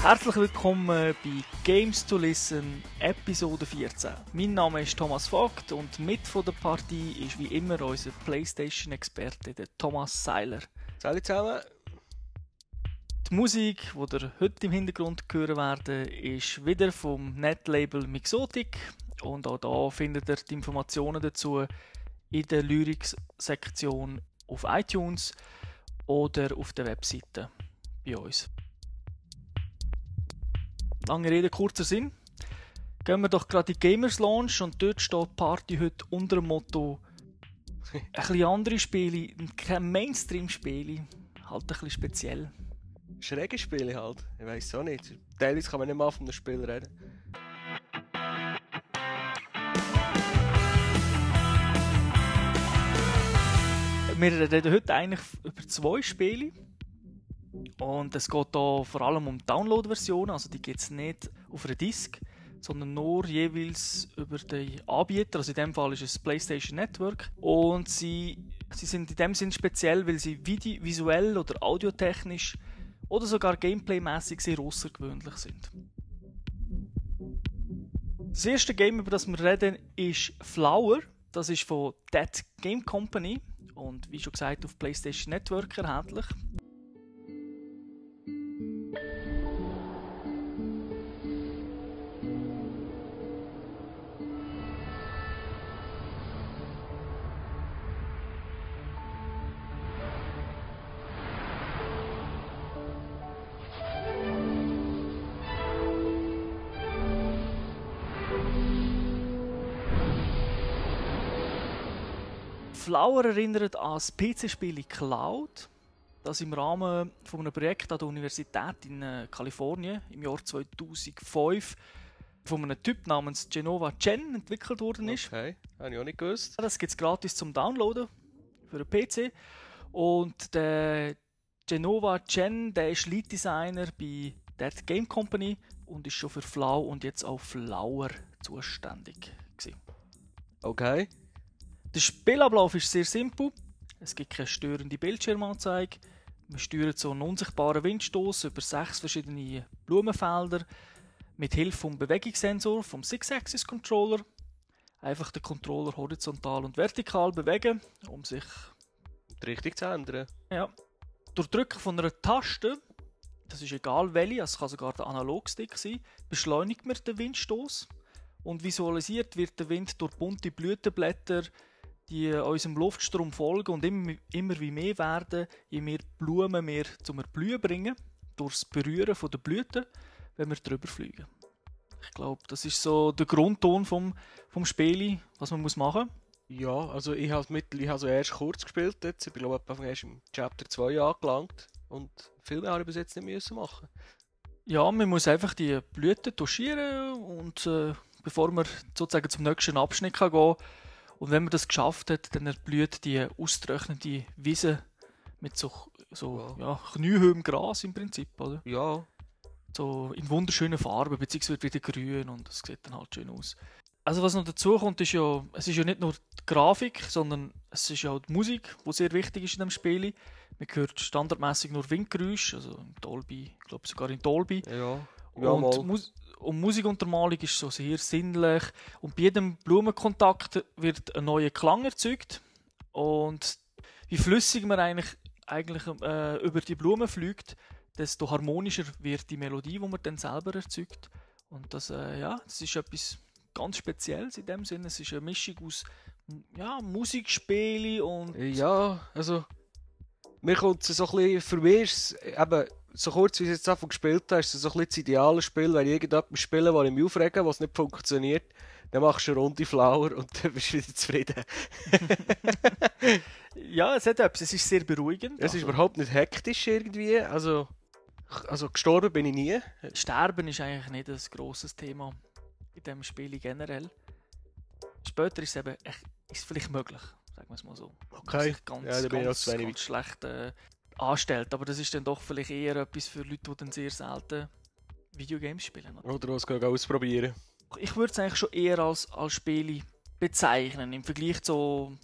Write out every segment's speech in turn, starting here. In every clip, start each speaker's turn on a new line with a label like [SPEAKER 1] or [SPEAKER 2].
[SPEAKER 1] Herzlich willkommen bei Games to Listen, Episode 14. Mein Name ist Thomas Vogt und mit von der Partie ist wie immer unser PlayStation-Experte, Thomas Seiler.
[SPEAKER 2] Salut zusammen.
[SPEAKER 1] Die Musik, die ihr heute im Hintergrund hören werden, ist wieder vom Netlabel Mixotic und auch da findet ihr die Informationen dazu in der Lyrics-Sektion auf iTunes oder auf der Webseite bei uns. Lange Rede, kurzer Sinn. Gehen wir doch gerade in die Gamers Lounge und dort steht die Party heute unter dem Motto ein bisschen andere Spiele, kein Mainstream-Spiele, halt ein bisschen speziell.
[SPEAKER 2] Schräge Spiele halt. Ich weiß auch nicht. Teilweise kann man nicht mal von einem Spiel reden.
[SPEAKER 1] Wir reden heute eigentlich über zwei Spiele. Und es geht hier vor allem um Download-Versionen, also die gibt es nicht auf einer Disk, sondern nur jeweils über den Anbieter, also in dem Fall ist es PlayStation Network. Und sie, sie sind in dem Sinn speziell, weil sie visuell oder audiotechnisch oder sogar gameplaymäßig sehr außergewöhnlich sind. Das erste Game, über das wir reden, ist Flower. Das ist von Dead Game Company und wie schon gesagt auf PlayStation Network erhältlich. Flower erinnert an das PC-Spiel Cloud, das im Rahmen von einem Projekt an der Universität in äh, Kalifornien im Jahr 2005 von einem Typ namens Genova Chen entwickelt worden ist.
[SPEAKER 2] Okay, habe ich auch nicht gewusst.
[SPEAKER 1] Das gibt es gratis zum Downloaden für den PC. Und der Genova Chen, der ist Lead Designer bei Dead Game Company und ist schon für Flau und jetzt auch Flower zuständig gewesen.
[SPEAKER 2] Okay.
[SPEAKER 1] Der Spielablauf ist sehr simpel. Es gibt keine störende Bildschirmanzeige. Wir steuern so einen unsichtbaren Windstoß über sechs verschiedene Blumenfelder mit Hilfe vom Bewegungssensor vom Six-Axis Controller. Einfach den Controller horizontal und vertikal bewegen, um sich
[SPEAKER 2] Die Richtung zu ändern.
[SPEAKER 1] ja, durch Drücken von einer Taste, das ist egal welche, es kann sogar der Analogstick sein, beschleunigt man den Windstoß und visualisiert wird der Wind durch bunte Blütenblätter, die unserem Luftstrom folgen und immer, immer wie mehr werden, je mehr Blumen wir zum Erblühen bringen, durchs Berühren von der Blüten, wenn wir drüber fliegen. Ich glaube, das ist so der Grundton vom, vom Spiel, was man muss machen
[SPEAKER 2] Ja, also ich habe mit, ich habe so erst kurz gespielt jetzt. Ich bin glaube ich erst im Chapter 2 angelangt. Und viel mehr habe ich bis jetzt nicht müssen machen.
[SPEAKER 1] Ja, man muss einfach die Blüten touchieren und äh, bevor man sozusagen zum nächsten Abschnitt kann gehen und wenn man das geschafft hat, dann erblüht die austrocknete Wiese mit so, so ja, kniehöhem Gras im Prinzip, oder?
[SPEAKER 2] Ja,
[SPEAKER 1] So in wunderschönen Farben, beziehungsweise wieder grün und das sieht dann halt schön aus. Also was noch dazu kommt, ist ja, es ist ja nicht nur die Grafik, sondern es ist ja auch die Musik, die sehr wichtig ist in dem Spiel. Man hört standardmäßig nur Windgeräusche, also in Dolby, ich glaube sogar in Dolby.
[SPEAKER 2] ja. Ja,
[SPEAKER 1] und. Mus und Musikuntermalung ist so sehr sinnlich. Und bei jedem Blumenkontakt wird ein neuer Klang erzeugt. Und wie flüssig man eigentlich, eigentlich äh, über die Blumen fliegt, desto harmonischer wird die Melodie, die man dann selber erzeugt. Und das, äh, ja, das ist etwas ganz Spezielles in dem Sinne. Es ist eine Mischung aus ja, Musikspiele und
[SPEAKER 2] Ja, also. Mir kommt es so ein bisschen, für mich ist es eben, so kurz wie ich es jetzt davon gespielt habe, ist es so ein bisschen das ideale Spiel, wenn ich irgendetwas spiele, wo ich mich aufrege, was nicht funktioniert, dann machst du eine Runde Flower und dann bist du wieder zufrieden.
[SPEAKER 1] ja, es hat etwas. Es ist sehr beruhigend.
[SPEAKER 2] Es ist
[SPEAKER 1] Also,
[SPEAKER 2] überhaupt nicht hektisch irgendwie, also, also gestorben bin ich nie.
[SPEAKER 1] Sterben ist eigentlich nicht ein grosses Thema in diesem Spiel generell. Später ist es eben ist vielleicht möglich, sagen wir es mal so.
[SPEAKER 2] Okay.
[SPEAKER 1] ganz,
[SPEAKER 2] Ja, da bin ich noch
[SPEAKER 1] ganz,
[SPEAKER 2] zu wenig
[SPEAKER 1] ganz schlecht äh, anstellt. Aber das ist dann doch vielleicht eher etwas für Leute, die dann sehr selten Videogames spielen. Oder?
[SPEAKER 2] Oder was ausprobieren.
[SPEAKER 1] Ich würde es eigentlich schon eher als, als Spiele bezeichnen, im Vergleich zu,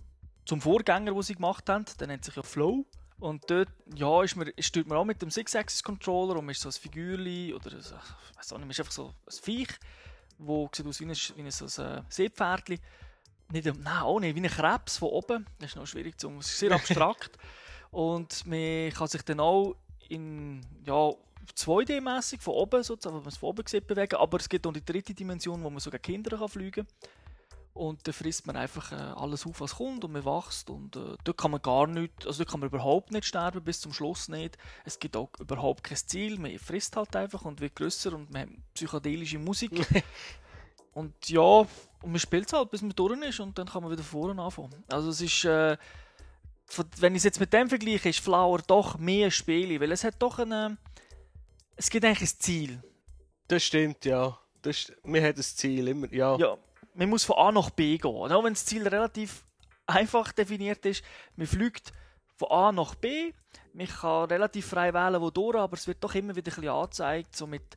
[SPEAKER 1] zum Vorgänger, den sie gemacht haben. Der nennt sich ja Flow. Und dort, ja, ist man, stört man auch mit dem Six-Axis-Controller und man ist so ein Figürli oder ein, ich weiß auch nicht, man ist einfach so ein Viech, wo sieht aus wie ein, wie ein, so ein äh, Seepferdli. Nicht, nein, auch nicht, wie ein Krebs von oben. Das ist noch schwierig zu ist sehr abstrakt. und man kann sich dann auch in, ja, 2D-mäßig von oben sozusagen, wenn man es von oben sieht, bewegen. Aber es gibt auch die dritte Dimension, wo man sogar Kinder kann fliegen kann. Und da frisst man einfach äh, alles auf, was kommt und man wächst. Und äh, dort kann man gar nicht, also dort kann man überhaupt nicht sterben, bis zum Schluss nicht. Es gibt auch überhaupt kein Ziel, man frisst halt einfach und wird grösser und man hat psychedelische Musik. und ja, und man spielt es halt, bis man durch ist und dann kann man wieder vorne anfangen. Also es ist, äh, wenn ich es jetzt mit dem vergleiche, ist Flower doch mehr Spiele, weil es hat doch eine, es gibt eigentlich ein Ziel.
[SPEAKER 2] Das stimmt, ja. Das, wir haben das Ziel immer, ja.
[SPEAKER 1] Ja, man muss von A nach B gehen. Auch wenn das Ziel relativ einfach definiert ist, man fliegt von A nach B, man kann relativ frei wählen, wo durch, aber es wird doch immer wieder ein bisschen angezeigt, so mit,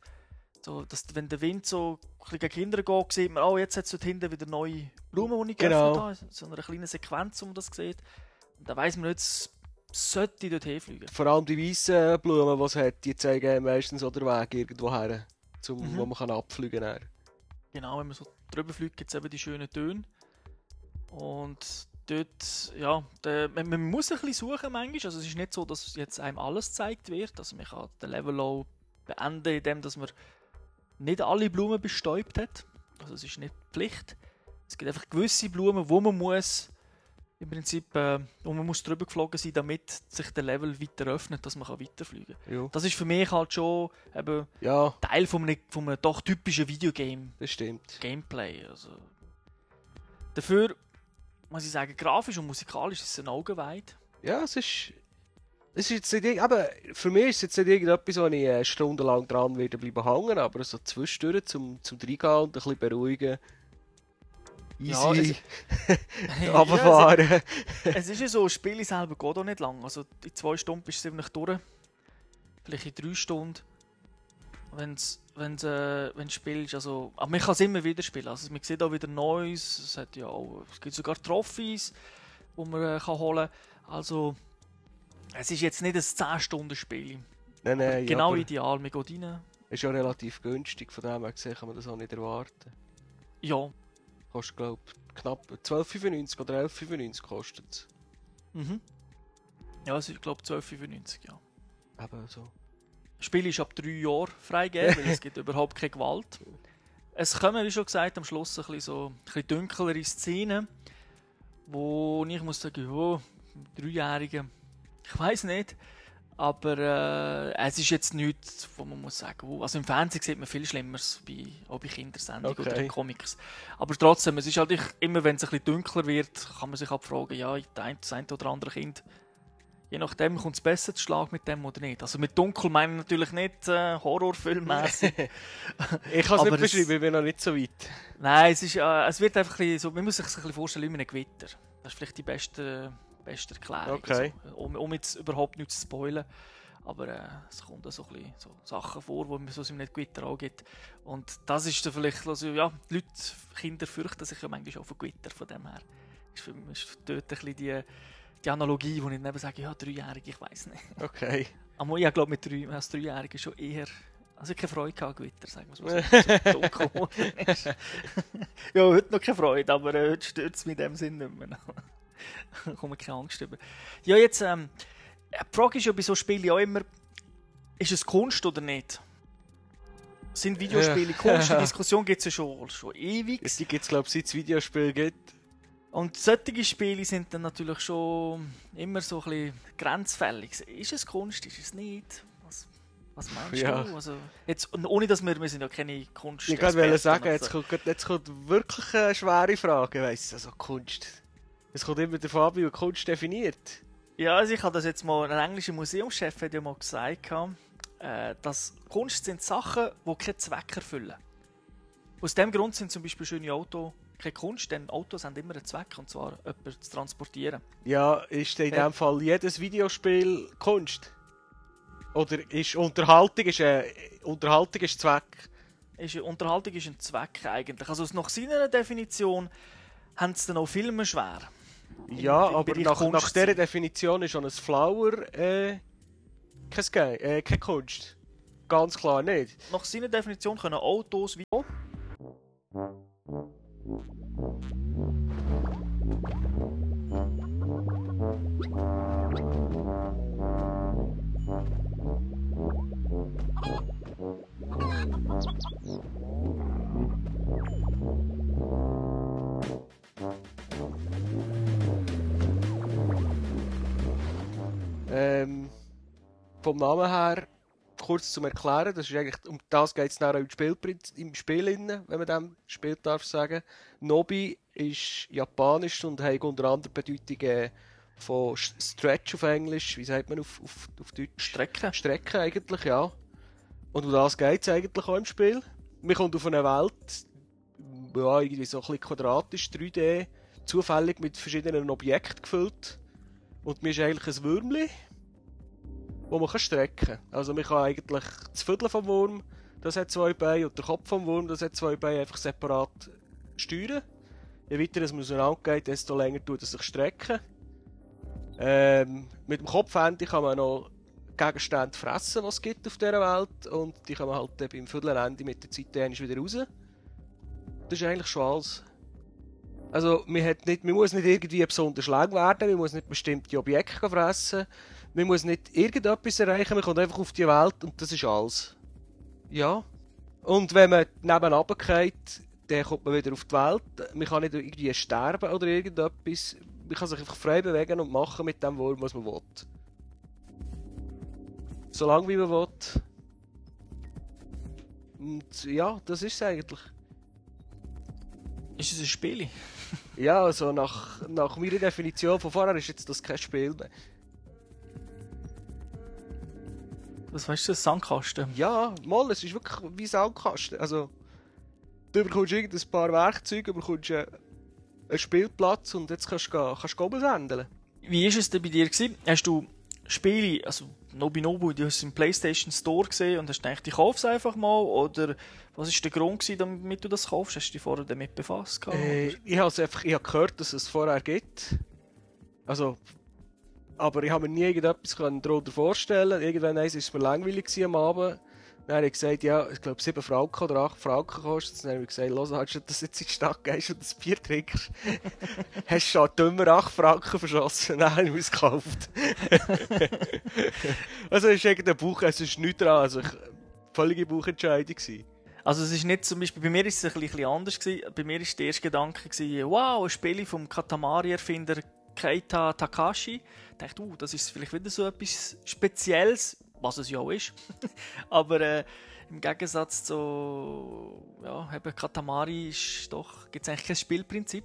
[SPEAKER 1] so, dass, wenn der Wind so ein gegen Kinder geht, sieht man, oh, jetzt hat es dort hinten wieder neue Blumen, die ich
[SPEAKER 2] genau.
[SPEAKER 1] geöffnet habe. So eine kleine Sequenz, wo man das sieht. Dann weiss man nicht, sollte dort hinfliegen.
[SPEAKER 2] Vor allem die weißen Blumen, die es hat, die zeigen meistens auch den Weg irgendwo her, zum, mhm. wo man kann abfliegen kann.
[SPEAKER 1] Genau, wenn man so drüber fliegt, gibt es eben die schönen Töne. Und dort, ja, der, man, man, muss ein bisschen suchen manchmal. Also es ist nicht so, dass jetzt einem alles gezeigt wird. Also man kann den Level auch beenden, indem dass man nicht alle Blumen bestäubt hat. Also es ist nicht Pflicht. Es gibt einfach gewisse Blumen, wo man muss im Prinzip, äh, wo man muss drüber geflogen sein, damit sich der Level weiter öffnet, dass man weiterfliegen kann.
[SPEAKER 2] Ja.
[SPEAKER 1] Das ist für mich halt schon eben
[SPEAKER 2] ja.
[SPEAKER 1] Teil von einem, von einem doch typischen Videogame.
[SPEAKER 2] Das stimmt.
[SPEAKER 1] Gameplay. Also. Dafür muss ich sagen, grafisch und musikalisch ist es ein Augenweid.
[SPEAKER 2] Ja, es ist. Es ist jetzt nicht, aber für mich ist es jetzt nicht irgendetwas, wo ich äh, stundenlang dran werde bleiben hängen, aber so zwischendurch zum, zum Reingehen und ein bisschen beruhigen easy ja, runterfahren.
[SPEAKER 1] ja, es, es, ist ja so, das Spiel selber geht auch nicht lang. Also in zwei Stunden ist es ziemlich durch. Vielleicht in drei Stunden. Wenn's, wenn's, äh, wenn du spielst, also, aber man kann es immer wieder spielen. Also man sieht auch wieder Neues, es, hat ja auch, es gibt sogar Trophys, die man äh, kann holen kann. Also, es ist jetzt nicht ein 10-Stunden-Spiel.
[SPEAKER 2] Nein, nein,
[SPEAKER 1] genau ideal, man geht rein.
[SPEAKER 2] Ist ja relativ günstig, von dem her gesehen kann man das auch nicht erwarten.
[SPEAKER 1] Ja,
[SPEAKER 2] Kostet, glaube knapp 12,95 oder 11,95 kostet es.
[SPEAKER 1] Mhm. Ja, es ist, glaube ich, 12,95, ja.
[SPEAKER 2] Eben so.
[SPEAKER 1] Das Spiel ist ab 3 Jahren freigegeben, weil es gibt überhaupt keine Gewalt. Es kommen, wie schon gesagt, am Schluss ein bisschen, so, ein bisschen dunklere Szenen, wo ich muss sagen, oh, Dreijährige, ich weiß nicht, aber äh, es ist jetzt nichts, wo man muss sagen, oh, also im Fernsehen sieht man viel Schlimmeres, bei, auch bei Kindersendungen
[SPEAKER 2] okay.
[SPEAKER 1] oder Comics. Aber trotzdem, es ist halt immer, wenn es ein bisschen dunkler wird, kann man sich abfragen, ja, das eine oder andere Kind, je nachdem kommt es besser zu Schlag mit dem oder nicht. Also mit dunkel meine ich natürlich nicht äh, Horrorfilmmäßig.
[SPEAKER 2] ich kann es nicht beschreiben, ich bin noch nicht so weit.
[SPEAKER 1] Nein, es, ist, äh, es wird einfach ein bisschen so, man muss sich ein bisschen vorstellen wie ein Gewitter. Das ist vielleicht die beste beste Erklärung.
[SPEAKER 2] Okay.
[SPEAKER 1] Also, um, um, jetzt überhaupt nichts zu spoilen. Aber äh, es kommen da so, ein bisschen, so Sachen vor, wo es im nicht Gewitter auch gibt. Und das ist dann vielleicht, also, ja, die Leute, Kinder fürchten sich ja manchmal auch von Gewitter, von dem her. Ist, für, ist dort ein bisschen die, die Analogie, wo ich dann sage, ja, dreijährig, ich weiß nicht.
[SPEAKER 2] Okay.
[SPEAKER 1] Aber ich glaube, mit drei, als Dreijährigen schon eher also keine Freude gehabt, Gewitter, sagen wir es mal so. ja, heute noch keine Freude, aber äh, heute stört es mich in dem Sinn nicht mehr. komme keine Angst über. Ja, jetzt, ähm, die Frage ist ja bei so Spielen auch immer, ist es Kunst oder nicht? Sind Videospiele Kunst? Die Diskussion gibt es ja schon, schon ewig.
[SPEAKER 2] Die gibt es, glaube ich, seit es Videospiele gibt.
[SPEAKER 1] Und solche Spiele sind dann natürlich schon immer so ein bisschen grenzfällig. Ist es Kunst, ist es nicht? Was, was meinst ja. du? Also, jetzt, ohne dass wir, wir sind ja keine Kunst.
[SPEAKER 2] Ich wollte sagen, jetzt kommt, jetzt kommt wirklich eine schwere Frage, weißt du, also Kunst. Es kommt immer der Fabio Kunst definiert.
[SPEAKER 1] Ja, also ich habe das jetzt mal, ein englischer Museumschef hat ja mal gesagt, äh, dass Kunst sind Sachen, die keinen Zweck erfüllen. Aus dem Grund sind zum Beispiel schöne Autos keine Kunst, denn Autos haben immer einen Zweck, und zwar jemanden zu transportieren.
[SPEAKER 2] Ja, ist in ja. dem Fall jedes Videospiel Kunst? Oder ist Unterhaltung ist, äh, Unterhaltung ist Zweck?
[SPEAKER 1] Ist, Unterhaltung ist ein Zweck eigentlich. Also nach seiner Definition haben es dann auch Filme schwer.
[SPEAKER 2] Ja, aber nach,
[SPEAKER 1] Kunst
[SPEAKER 2] nach dieser. Definition ist schon ein Flower äh, kein, Ge äh, keine Kunst. Ganz klar nicht.
[SPEAKER 1] Nach seiner Definition können Autos wie
[SPEAKER 2] vom Namen her, kurz zum Erklären, das ist eigentlich, um das geht es im Spiel, im Spiel inne, wenn man dem Spiel darf sagen. Nobi ist japanisch und hat unter anderem Bedeutungen von Sch- Stretch auf Englisch, wie sagt man auf, auf, auf Deutsch?
[SPEAKER 1] Strecken.
[SPEAKER 2] Strecke eigentlich, ja. Und um das geht es eigentlich auch im Spiel. Man kommt auf eine Welt, ja, irgendwie so ein bisschen quadratisch, 3D, zufällig mit verschiedenen Objekten gefüllt. Und mir ist eigentlich ein Würmli, wo man kann strecken kann. Also man kann eigentlich das Viertel vom Wurm, das hat zwei Beine, und der Kopf vom Wurm, das hat zwei Beine, einfach separat steuern. Je weiter es auseinandergeht, desto länger tut es sich strecken. Ähm, mit dem Kopfende kann man noch Gegenstände fressen, was es gibt auf dieser Welt. Und die kann man halt beim Viertelende mit der Zeit wieder raus. Das ist eigentlich schon alles. Also, man, hat nicht, man muss nicht irgendwie besonders lang werden, man muss nicht bestimmte Objekte fressen, man muss nicht irgendetwas erreichen, man kommt einfach auf die Welt und das ist alles. Ja. Und wenn man nebenan geht, dann kommt man wieder auf die Welt. Man kann nicht irgendwie sterben oder irgendetwas. Man kann sich einfach frei bewegen und machen mit dem Wurm, was man will. So lange wie man will. Und ja, das ist es eigentlich.
[SPEAKER 1] Ist es ein Spiel?
[SPEAKER 2] Ja, also nach, nach meiner Definition von vorher ist jetzt das kein Spiel mehr.
[SPEAKER 1] Was weißt du, das Sandkasten?
[SPEAKER 2] Ja, mal, es ist wirklich wie Sandkasten. Also, du bekommst irgendein paar Werkzeuge, du bekommst äh, einen Spielplatz und jetzt kannst du, kannst du oben senden.
[SPEAKER 1] Wie ist es denn bei dir gewesen? Hast du Spiele, also Nobinobu, du hast es im PlayStation Store gesehen und hast gedacht, ich kauf's einfach mal? Oder was ist der Grund gewesen, damit du das kaufst? Hast du dich vorher damit befasst?
[SPEAKER 2] Äh, ich habe einfach ich habe gehört, dass es vorher gibt. Also, aber ich habe mir nie irgendetwas darunter vorstellen. Irgendwann ist es mir langweilig am Abend. Dann habe ich gesagt, ja, ich glaube 7 Franken oder 8 Franken kostet es. Dann habe ich gesagt, los, hast du das jetzt in die Stadt gehst und das Bier trinkst, hast du schon dümmer 8 Franken verschossen. Dann habe ich es gekauft. also es ist irgendein Buch, es ist nichts dran. Also, ich, völlige Buchentscheidung gewesen.
[SPEAKER 1] Also es ist nicht zum Beispiel, bei mir ist es ein bisschen anders gewesen. Bei mir ist der erste Gedanke gewesen, wow, ein Spiel vom Katamari-Erfinder Keita Takashi. Ich dachte, uh, das ist vielleicht wieder so etwas Spezielles, was es ja auch ist. Aber äh, im Gegensatz zu ja, eben Katamari ist doch, gibt es eigentlich kein Spielprinzip.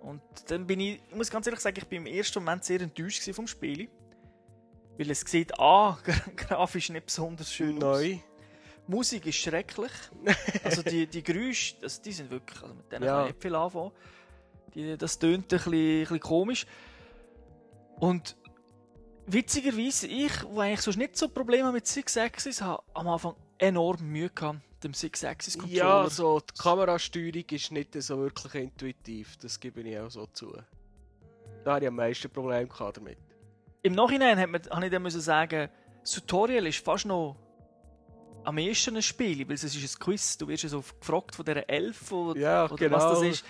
[SPEAKER 1] Und dann bin ich, ich muss ganz ehrlich sagen, ich bin im ersten Moment sehr enttäuscht vom Spiel. Weil es sieht, ah, grafisch nicht besonders schön aus.
[SPEAKER 2] Neu.
[SPEAKER 1] Musik ist schrecklich. Also die, die Geräusche, das, die sind wirklich, also mit denen
[SPEAKER 2] Ja.
[SPEAKER 1] kann ich nicht viel anfangen. Die, das tönt ein bisschen, ein bisschen komisch. Und witzigerweise, ich, wo eigentlich sonst nicht so Probleme mit Six Axis habe, am Anfang enorm Mühe gehabt mit dem Six Axis Controller.
[SPEAKER 2] Ja, so die Kamerasteuerung ist nicht so wirklich intuitiv, das gebe ich auch so zu. Da hatte ich am meisten Probleme damit.
[SPEAKER 1] Im Nachhinein hat man, habe ich dann müssen sagen, das Tutorial ist fast noch am ehesten ein Spiel, weil es ist ein Quiz. Du wirst so gefragt von dieser Elf oder,
[SPEAKER 2] Ja,
[SPEAKER 1] oder
[SPEAKER 2] genau.
[SPEAKER 1] was das ist.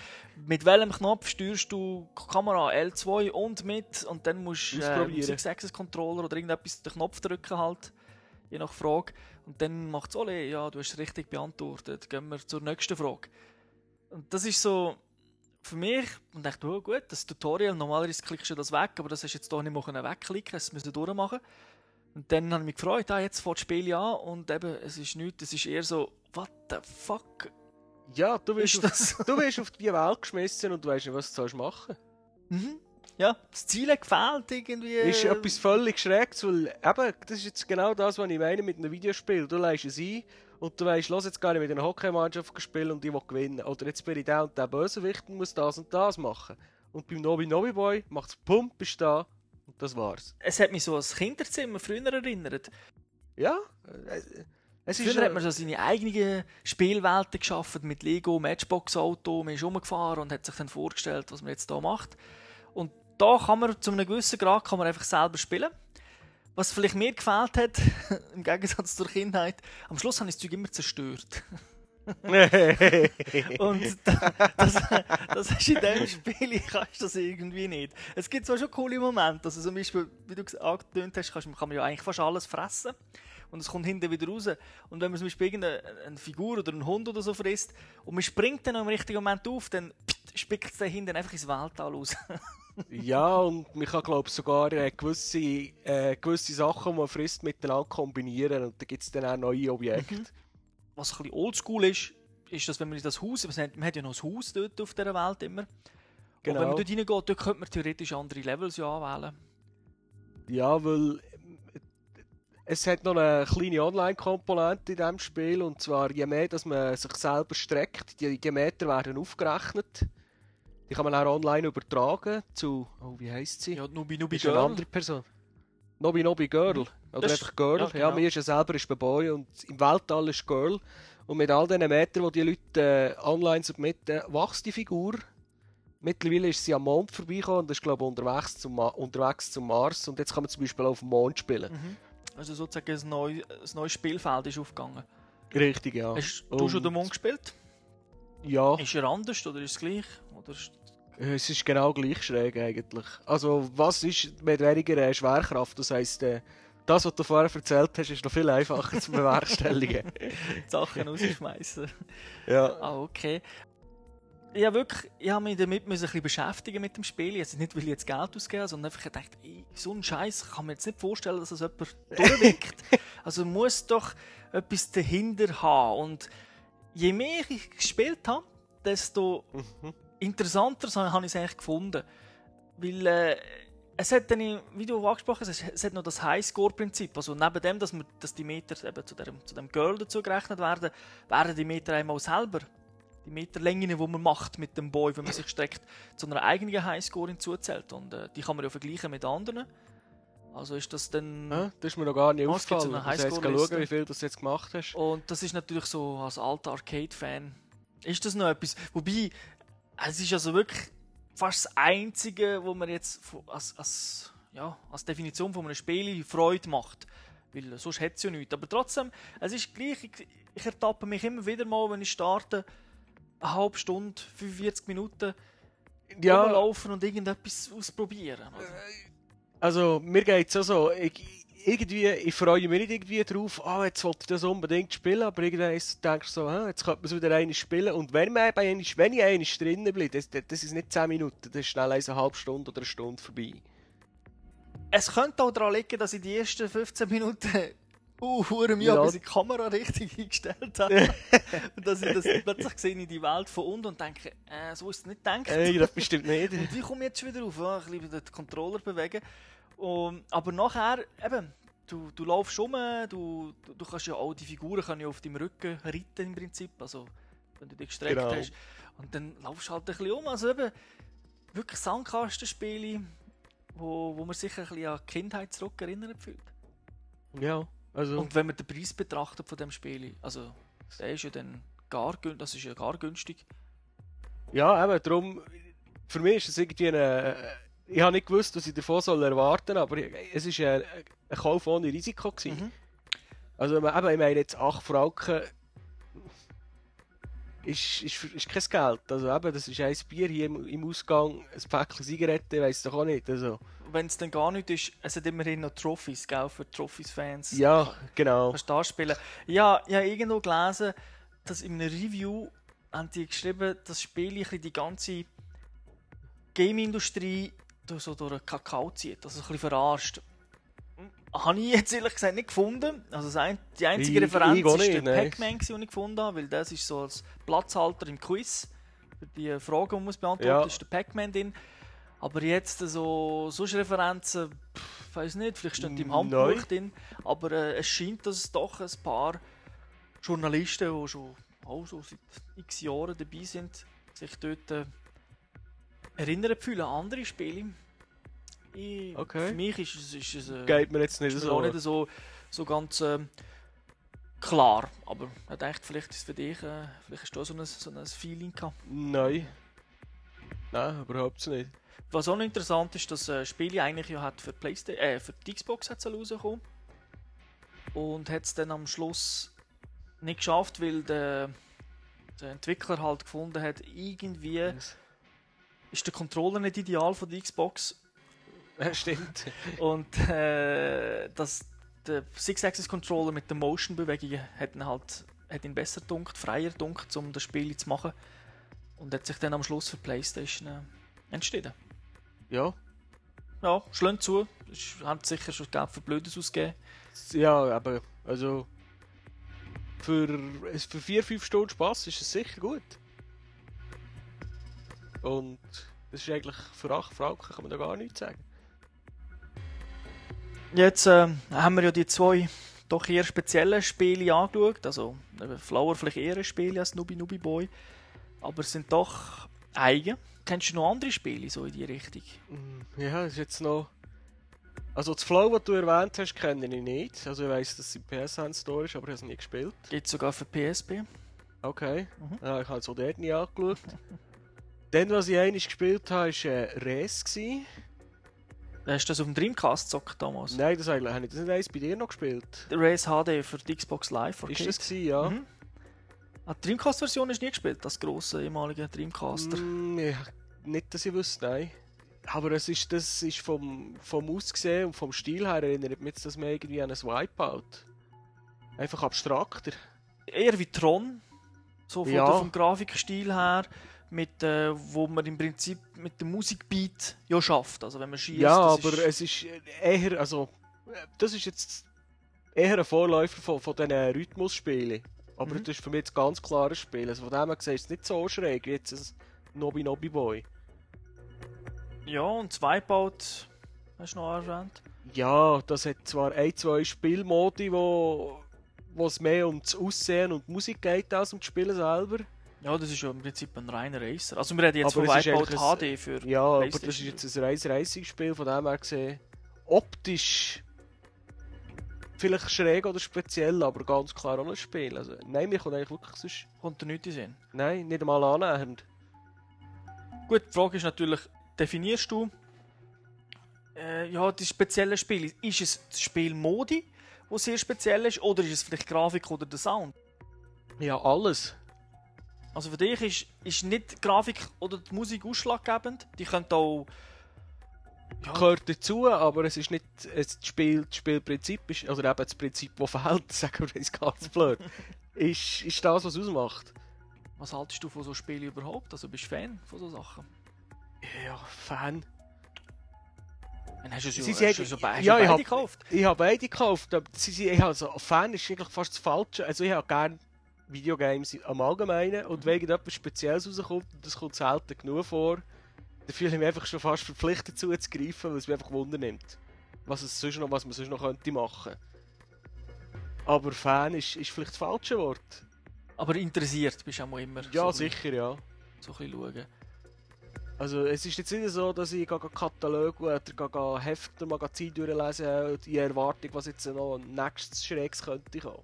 [SPEAKER 1] Mit welchem Knopf steuerst du die Kamera L2 und mit und dann musst du äh. Six Axis Controller oder irgendetwas den Knopf drücken halt, je nach Frage. Und dann macht es alle, ja, du hast es richtig beantwortet. Gehen wir zur nächsten Frage. Und das ist so für mich, und dachte, oh, gut, das Tutorial, normalerweise klickst du das weg, aber das hast du jetzt hier nicht mehr wegklicken, das müssen durchmachen. Und dann habe ich mich gefreut, ah, jetzt fängt das Spiel an und eben, es ist nichts, es ist eher so, what the fuck
[SPEAKER 2] Ja, du wirst, auf,
[SPEAKER 1] das?
[SPEAKER 2] du wirst auf die Welt geschmissen und du weißt nicht, was du sollst machen
[SPEAKER 1] mhm. Ja, das Ziel hat gefehlt irgendwie.
[SPEAKER 2] Ist etwas völlig Schräges, weil eben, das ist jetzt genau das, was ich meine mit einem Videospiel. Du leist es ein und du weißt, los, jetzt gehe ich mit einer Hockeymannschaft spielen und ich will gewinnen. Oder jetzt bin ich der und der Bösewicht und muss das und das machen. Und beim Nobi Nobi Boy macht es Pump, bist da das war's.
[SPEAKER 1] Es hat mich so das Kinderzimmer früher erinnert.
[SPEAKER 2] Ja, äh, es ist...
[SPEAKER 1] Früher hat man so seine eigenen Spielwelten geschaffen mit Lego, Matchbox-Auto, man ist rumgefahren und hat sich dann vorgestellt, was man jetzt hier macht. Und da kann man zu einem gewissen Grad kann man einfach selber spielen. Was vielleicht mir gefällt hat, im Gegensatz zur Kindheit, am Schluss habe ich das Zeug immer zerstört. Und da- das, das ist in diesem Spiel, kannst du das irgendwie nicht. Es gibt zwar schon coole Momente, also zum Beispiel, wie du angetönt hast, kann man ja eigentlich fast alles fressen und es kommt hinten wieder raus. Und wenn man zum Beispiel irgendeine eine Figur oder einen Hund oder so frisst und man springt dann im richtigen Moment auf, dann spickt es dann hinten einfach ins Weltall raus.
[SPEAKER 2] ja, und man kann, glaube ich, sogar äh, gewisse, äh, gewisse Sachen, die man frisst, miteinander kombinieren und dann gibt es dann auch neue Objekte.
[SPEAKER 1] Was ein bisschen oldschool ist, ist, dass wenn man in das Haus, man hat, ja noch ein Haus dort auf dieser Welt immer,
[SPEAKER 2] Genau.
[SPEAKER 1] und wenn man dort reingeht, dort könnte man theoretisch andere Levels ja anwählen.
[SPEAKER 2] Ja, weil äh, es hat noch eine kleine Online-Komponente in diesem Spiel und zwar je mehr, dass man sich selber streckt, die, die Meter werden aufgerechnet. Die kann man auch online übertragen zu, oh wie heisst sie?
[SPEAKER 1] Ja, Nubi Nubi
[SPEAKER 2] ist eine
[SPEAKER 1] Girl.
[SPEAKER 2] andere Person. Nobi Nobi Girl. Oder
[SPEAKER 1] Das ist-
[SPEAKER 2] einfach Girl.
[SPEAKER 1] ja,
[SPEAKER 2] Ja,
[SPEAKER 1] genau.
[SPEAKER 2] mir ist ja selber ist Boy und im Weltall ist Girl. Und mit all diesen Metern, die die Leute äh, online submitten, wächst die Figur. Mittlerweile ist sie am Mond vorbeigekommen und ist, glaube ich, unterwegs zum, Ma unterwegs zum Mars. Und jetzt kann man zum Beispiel auf dem Mond spielen.
[SPEAKER 1] Mhm. Also sozusagen ein, neu, ein neues Spielfeld ist aufgegangen.
[SPEAKER 2] Richtig, ja.
[SPEAKER 1] Hast du schon
[SPEAKER 2] Und-
[SPEAKER 1] den Mond gespielt?
[SPEAKER 2] Ja,
[SPEAKER 1] Ist er anders oder ist es gleich? Oder ist...
[SPEAKER 2] es ist genau gleich schräg eigentlich. Also, was ist mit weniger äh, Schwerkraft? Das heisst, äh, das, was du vorher erzählt hast, ist noch viel einfacher zu bewerkstelligen.
[SPEAKER 1] Sachen rausschmeißen?
[SPEAKER 2] ja.
[SPEAKER 1] ah, okay. Ja, wirklich, ich habe mich damit müssen ein bisschen beschäftigen mit dem Spiel. Jetzt nicht, weil ich jetzt Geld ausgebe, sondern einfach gedacht, ey, so einen Scheiß kann man jetzt nicht vorstellen, dass das jemand durchwinkt. also muss doch etwas dahinter haben. Und je mehr ich gespielt habe, desto
[SPEAKER 2] Mhm.
[SPEAKER 1] Interessanter habe ich es eigentlich gefunden. Weil äh, es hat dann, wie du angesprochen hast, es, hat noch das Highscore-Prinzip. Also neben dem, dass, wir, dass die Meter eben zu, dem, zu dem Girl dazu gerechnet werden, werden die Meter einmal selber, die Meterlängen, die man macht mit dem Boy, wenn man sich streckt, zu einer eigenen Highscore hinzuzählt. Und äh, die kann man ja vergleichen mit anderen. Also ist das dann...
[SPEAKER 2] Ja, das ist mir noch gar nicht aufgefallen. Ich muss jetzt schauen, wie viel du jetzt gemacht hast.
[SPEAKER 1] Und das ist natürlich so, als alter Arcade-Fan, ist das noch etwas. Wobei, es ist also wirklich fast das Einzige, wo man jetzt als, als, ja, als Definition von einem Spiel Freude macht. Weil sonst hat es ja nichts. Aber trotzdem, es ist gleich, ich, ich ertappe mich immer wieder mal, wenn ich starte, eine halbe Stunde, 45 Minuten
[SPEAKER 2] Ja,
[SPEAKER 1] rumlaufen und irgendetwas ausprobieren. oder?
[SPEAKER 2] also mir geht es auch so. Ich, irgendwie, ich freue mich nicht irgendwie drauf, ah, jetzt wollte ich das unbedingt spielen, aber irgendwann denkst du so, ah, jetzt könnte man es wieder einmal spielen. Und wenn, man bei einmal, wenn ich einmal drinnen bleibe, das, das, ist nicht 10 Minuten, das ist schnell eine halbe Stunde oder eine Stunde vorbei.
[SPEAKER 1] Es könnte auch daran liegen, dass ich die ersten 15 Minuten uh, hure Mühe
[SPEAKER 2] Ja.
[SPEAKER 1] ich die Kamera richtig eingestellt habe. und dass ich das plötzlich sehe ich die Welt von unten und denke, äh, so ist es nicht gedacht.
[SPEAKER 2] Ey, das bestimmt nicht.
[SPEAKER 1] und wie komme ich jetzt wieder auf? Ah, ein bisschen den Controller bewegen. Und, aber nachher, eben, du, du laufst rum, du, du, du kannst ja auch, die Figuren können ja auf deinem Rücken reiten im Prinzip, also wenn du dich gestreckt
[SPEAKER 2] Genau.
[SPEAKER 1] hast. Und dann laufst du halt ein bisschen um, also eben, wirklich Sandkastenspiele, wo, wo man sich ein bisschen an die Kindheit zurückerinnert fühlt.
[SPEAKER 2] Ja, also.
[SPEAKER 1] Und wenn man den Preis betrachtet von dem Spiel, also der ist ja dann gar, das ist ja gar günstig.
[SPEAKER 2] Ja, eben, darum, für mich ist es irgendwie eine, ich habe nicht gewusst, was ich davon soll erwarten, aber es ist ein, ein Kauf ohne Risiko gewesen.
[SPEAKER 1] Mhm.
[SPEAKER 2] Also, eben, ich meine jetzt 8 Franken ist, ist, ist kein Geld. Also eben, das ist ein Bier hier im, im Ausgang, ein Päckchen Zigaretten, ich weiss doch auch nicht. Also,
[SPEAKER 1] Wenn es dann gar nicht ist, es hat immerhin noch Trophys, gell, für Trophys-Fans.
[SPEAKER 2] ja, genau.
[SPEAKER 1] Kannst du da spielen. Ja, ich habe irgendwo gelesen, dass in einem Review haben die geschrieben, das Spiel die ganze Game-Industrie durch, so durch den Kakao zieht, also ein bisschen verarscht. Habe ich jetzt ehrlich gesagt nicht gefunden. Also ein, die einzige
[SPEAKER 2] Ich-
[SPEAKER 1] Referenz
[SPEAKER 2] ich
[SPEAKER 1] ist der. Pac-Man, den ich gefunden habe, weil das ist so als Platzhalter im Quiz. Für die Fragen, die man muss beantworten
[SPEAKER 2] Ja.
[SPEAKER 1] ist der Pac-Man drin. Aber jetzt so, sonst Referenzen, pff, weiß nicht, vielleicht stehen die im
[SPEAKER 2] Nein.
[SPEAKER 1] Handbuch drin. Aber äh, es scheint, dass es doch ein paar Journalisten, die schon auch so seit x Jahren dabei sind, sich dort äh, erinnern fühlen an andere Spiele. Ich,
[SPEAKER 2] Okay.
[SPEAKER 1] Für mich ist es, ist es äh,
[SPEAKER 2] Geht mir jetzt nicht so.
[SPEAKER 1] auch nicht so, so ganz ähm, klar. Aber ich denke, vielleicht ist es für dich, äh, vielleicht hast du auch so ein, so ein Feeling gehabt.
[SPEAKER 2] Nein. Nein, überhaupt nicht.
[SPEAKER 1] Was auch noch interessant ist, dass äh, Spiele eigentlich ja hat für, Playsta äh, für die Xbox hat rausgekommen und hat es dann am Schluss nicht geschafft, weil der, der Entwickler halt gefunden hat, irgendwie ist der Controller nicht ideal von der Xbox
[SPEAKER 2] Ja, stimmt.
[SPEAKER 1] und äh, das, der Six-Axis-Controller mit den Motion-Bewegungen hat ihn halt hat ihn besser dunkt, freier dunkt, um das Spiel zu machen und hat sich dann am Schluss für PlayStation äh, entschieden.
[SPEAKER 2] Ja.
[SPEAKER 1] Ja, schön zu. Es hat sicher schon Geld für Blödes ausgegeben.
[SPEAKER 2] Ja, aber also für, für 4-5 Stunden Spaß ist es sicher gut. Und das ist eigentlich für 8 Franken kann man da gar nichts sagen.
[SPEAKER 1] Jetzt äh, haben wir ja die zwei doch eher speziellen Spiele angeschaut. Also Flower vielleicht eher ein Spiel als Nubi Nubi Boy. Aber es sind doch eigen. Kennst du noch andere Spiele so in die Richtung?
[SPEAKER 2] Mm, Ja, das ist jetzt noch. Also das Flow, das du erwähnt hast, kenne ich nicht. Also ich weiss, dass es im PSN Store ist, aber ich habe es nie gespielt.
[SPEAKER 1] Geht sogar für PSP.
[SPEAKER 2] Okay.
[SPEAKER 1] Mhm.
[SPEAKER 2] Ja, ich habe es auch dort nie angeschaut. Dann, was ich einmal gespielt habe, war äh, Res. gewesen.
[SPEAKER 1] Hast du das auf dem Dreamcast gezockt damals?
[SPEAKER 2] Nein, das eigentlich, habe ich das nicht eins bei dir noch gespielt.
[SPEAKER 1] Race HD für die Xbox Live
[SPEAKER 2] Ist das gewesen, ja?
[SPEAKER 1] Mhm. Ah, die Dreamcast-Version du nie gespielt, das grosse ehemalige Dreamcaster.
[SPEAKER 2] Mm, ja, nicht, dass ich wüsste, nein. Aber es ist, das ist vom, vom Aussehen und vom Stil her erinnert mich jetzt das mehr irgendwie an ein Wipeout. Einfach abstrakter.
[SPEAKER 1] Eher wie Tron, so von
[SPEAKER 2] Ja.
[SPEAKER 1] vom Grafikstil her, mit, äh, wo man im Prinzip mit dem Musikbeat ja schafft. Also wenn man schießt,
[SPEAKER 2] ja, aber
[SPEAKER 1] ist,
[SPEAKER 2] es ist eher, also, das ist jetzt eher ein Vorläufer von, von diesen Rhythmusspielen. Aber
[SPEAKER 1] Mhm.
[SPEAKER 2] das ist für mich jetzt ganz klares Spiel. Also von dem her gesehen ist es nicht so schräg wie jetzt ein Nobby Nobby Boy.
[SPEAKER 1] ja und Wipeout hast du noch erwähnt.
[SPEAKER 2] Ja, das hat zwar ein, zwei Spielmodi, wo wo es mehr um das Aussehen und die Musik geht als um das Spielen selber.
[SPEAKER 1] Ja, das ist ja im Prinzip ein reiner Racer. Also wir reden jetzt
[SPEAKER 2] Aber
[SPEAKER 1] von Wipeout HD für
[SPEAKER 2] Ja, aber das ist jetzt ein reines Racing-Spiel, von dem her gesehen. Optisch vielleicht schräg oder speziell, aber ganz klar auch ein Spiel. Also, nein, mir kommt eigentlich wirklich sonst...
[SPEAKER 1] Kommt da nichts in Sinn.
[SPEAKER 2] Nein, nicht einmal annähernd.
[SPEAKER 1] Gut, die Frage ist natürlich, definierst du äh, ja, die speziellen Spiele? Ist es das Spielmodi, wo sehr speziell ist, oder ist es vielleicht die Grafik oder der Sound?
[SPEAKER 2] Ja, alles.
[SPEAKER 1] Also für dich ist, ist nicht die Grafik oder die Musik ausschlaggebend. Die können auch. Ja,
[SPEAKER 2] Gehört dazu, aber es ist nicht es, das, Spiel, das Spielprinzip, ist, oder eben das Prinzip, das fehlt, sagen wir jetzt ganz blöd, ist, ist das, was ausmacht.
[SPEAKER 1] was haltest du von so Spielen überhaupt? Also bist du Fan von so Sachen?
[SPEAKER 2] Ja, Fan.
[SPEAKER 1] Dann hast du es ja,
[SPEAKER 2] Sie sagen-
[SPEAKER 1] du so be- hast
[SPEAKER 2] ja,
[SPEAKER 1] du
[SPEAKER 2] ich
[SPEAKER 1] beide
[SPEAKER 2] hab-
[SPEAKER 1] gekauft.
[SPEAKER 2] Ich habe beide gekauft, aber sie, sie, also, Fan ist eigentlich fast das Falsche. Also ich habe gerne Videogames am Allgemeinen und wenn irgendetwas Spezielles rauskommt, und das kommt selten genug vor, dann fühle ich mich einfach schon fast verpflichtet dazu zu greifen, weil es mich einfach Wunder nimmt. Was, es sonst noch, was man sonst noch könnte machen. Aber Fan ist, ist vielleicht das falsche Wort.
[SPEAKER 1] Aber interessiert bist du auch immer.
[SPEAKER 2] Ja,
[SPEAKER 1] so
[SPEAKER 2] sicher, ja.
[SPEAKER 1] So ein bisschen schauen.
[SPEAKER 2] Also es ist jetzt nicht so, dass ich Katalog oder Hefte, Magazin durchlesen in Erwartung, was jetzt noch nächstes Schrägs könnte kommen.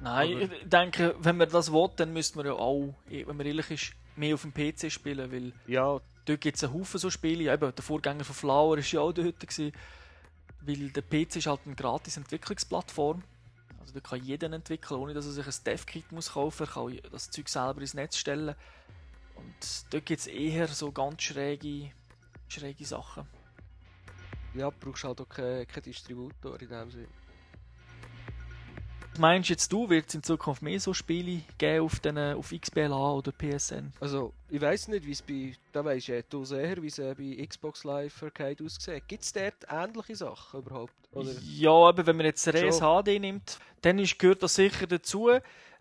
[SPEAKER 1] Nein,
[SPEAKER 2] Aber-
[SPEAKER 1] ich denke, wenn man das will, dann müsste man ja auch, wenn man ehrlich ist, mehr auf dem PC spielen, weil
[SPEAKER 2] Ja,
[SPEAKER 1] dort gibt es einen Haufen so Spiele. Eben, der Vorgänger von Flower war ja auch dort. Gewesen, weil der PC ist halt eine gratis Entwicklungsplattform. Also da kann jeder entwickeln, ohne dass er sich ein Dev-Kit muss kaufen muss. Er kann das Zeug selber ins Netz stellen. Und dort gibt es eher so ganz schräge, schräge Sachen.
[SPEAKER 2] ja, du brauchst halt auch keinen keinen Distributor in dem Sinne.
[SPEAKER 1] Meinst du jetzt, du wird es in Zukunft mehr so Spiele geben auf, den, auf XBLA oder PSN?
[SPEAKER 2] Also, ich weiss nicht, wie es bei, da weisst ja du sehr, wie es äh, bei Xbox Live Arcade aussieht. Gibt es dort ähnliche Sachen überhaupt? Oder?
[SPEAKER 1] Ja, aber wenn man jetzt Res. HD nimmt, dann ist, gehört das sicher dazu.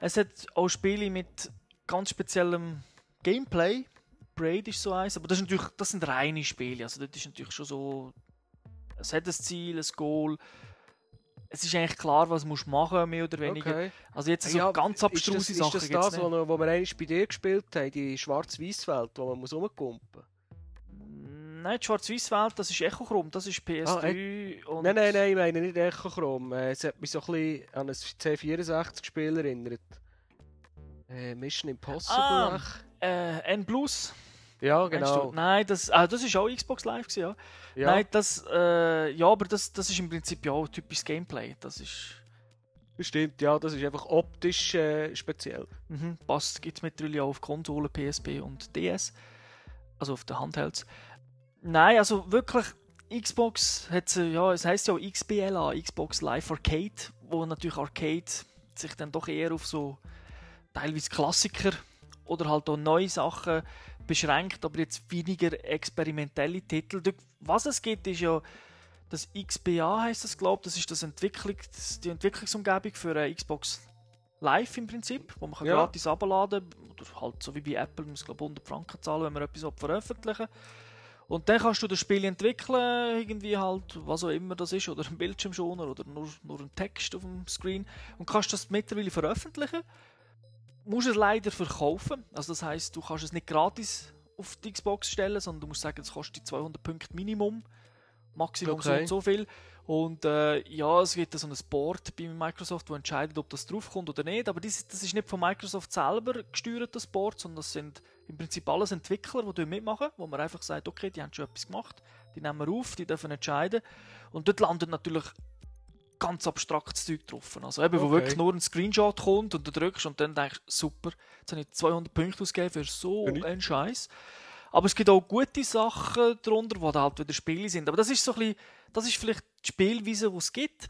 [SPEAKER 1] Es hat auch Spiele mit ganz speziellem Gameplay. Braid ist so eins, aber das, ist natürlich, das sind reine Spiele. Also das ist natürlich schon so. Es hat ein Ziel, ein Goal. Es ist eigentlich klar, was du musst machen mehr oder weniger.
[SPEAKER 2] Okay.
[SPEAKER 1] Also jetzt so
[SPEAKER 2] Ja,
[SPEAKER 1] ganz abstruse Sachen
[SPEAKER 2] Ist das das, wo, wir- einmal bei dir gespielt haben, die schwarz weiß welt wo man muss rumkumpen?
[SPEAKER 1] Nein, die Schwarz-Weiß-Welt, das ist Echochrom, das ist PS3 und...
[SPEAKER 2] Nein, nein, nein, ich meine nicht Echochrom. Äh, es hat mich so ein bisschen an ein C64-Spiel erinnert. Äh, Mission Impossible.
[SPEAKER 1] Ah. Äh, N-Plus.
[SPEAKER 2] Ja, genau.
[SPEAKER 1] Nein, das, ah, das ist auch Xbox Live gewesen, ja.
[SPEAKER 2] Ja.
[SPEAKER 1] Nein, das, äh, ja, aber das, das ist im Prinzip ja auch typisches Gameplay. Das ist,
[SPEAKER 2] Stimmt, ja, das ist einfach optisch äh, speziell.
[SPEAKER 1] mhm, passt, gibt es mittlerweile auch auf Konsolen, PSP und DS. Also auf den Handhelds. Nein, also wirklich, Xbox hat sie, ja, es heisst ja auch XBLA, Xbox Live Arcade, wo natürlich Arcade sich dann doch eher auf so teilweise Klassiker oder halt auch neue Sachen beschränkt, aber jetzt weniger experimentelle Titel. Was es gibt, ist ja das XBA heißt das, glaube das ist das Entwicklung, das- die Entwicklungsumgebung für eine Xbox Live im Prinzip, wo man kann
[SPEAKER 2] Ja.
[SPEAKER 1] gratis abladen oder halt so wie bei Apple, man muss glaube 100 Franken zahlen, wenn man etwas veröffentlichen Und dann kannst du das Spiel entwickeln, irgendwie halt, was auch immer das ist, oder ein Bildschirmschoner oder nur, nur ein Text auf dem Screen und kannst das mittlerweile veröffentlichen. Musst es leider verkaufen, also das heißt, du kannst es nicht gratis auf die Xbox stellen, sondern du musst sagen, es kostet 200 Punkte Minimum, Maximum so
[SPEAKER 2] Okay.
[SPEAKER 1] und so viel. Und äh, ja, es gibt so ein Board bei Microsoft, wo entscheidet, ob das draufkommt oder nicht. Aber das, das ist nicht von Microsoft selber gesteuert, das Board, sondern das sind im Prinzip alles Entwickler, die mitmachen, wo man einfach sagt, okay, die haben schon etwas gemacht, die nehmen wir auf, die dürfen entscheiden. Und dort landet natürlich ganz abstraktes Zeug drauf. Also eben, wo
[SPEAKER 2] Okay.
[SPEAKER 1] wirklich nur ein Screenshot kommt und du drückst und dann denkst, super, jetzt habe ich 200 Punkte ausgegeben für so einen Scheiß. Aber es gibt auch gute Sachen darunter, wo dann halt wieder Spiele sind. Aber das ist so ein bisschen, das ist vielleicht die Spielweise, die es gibt.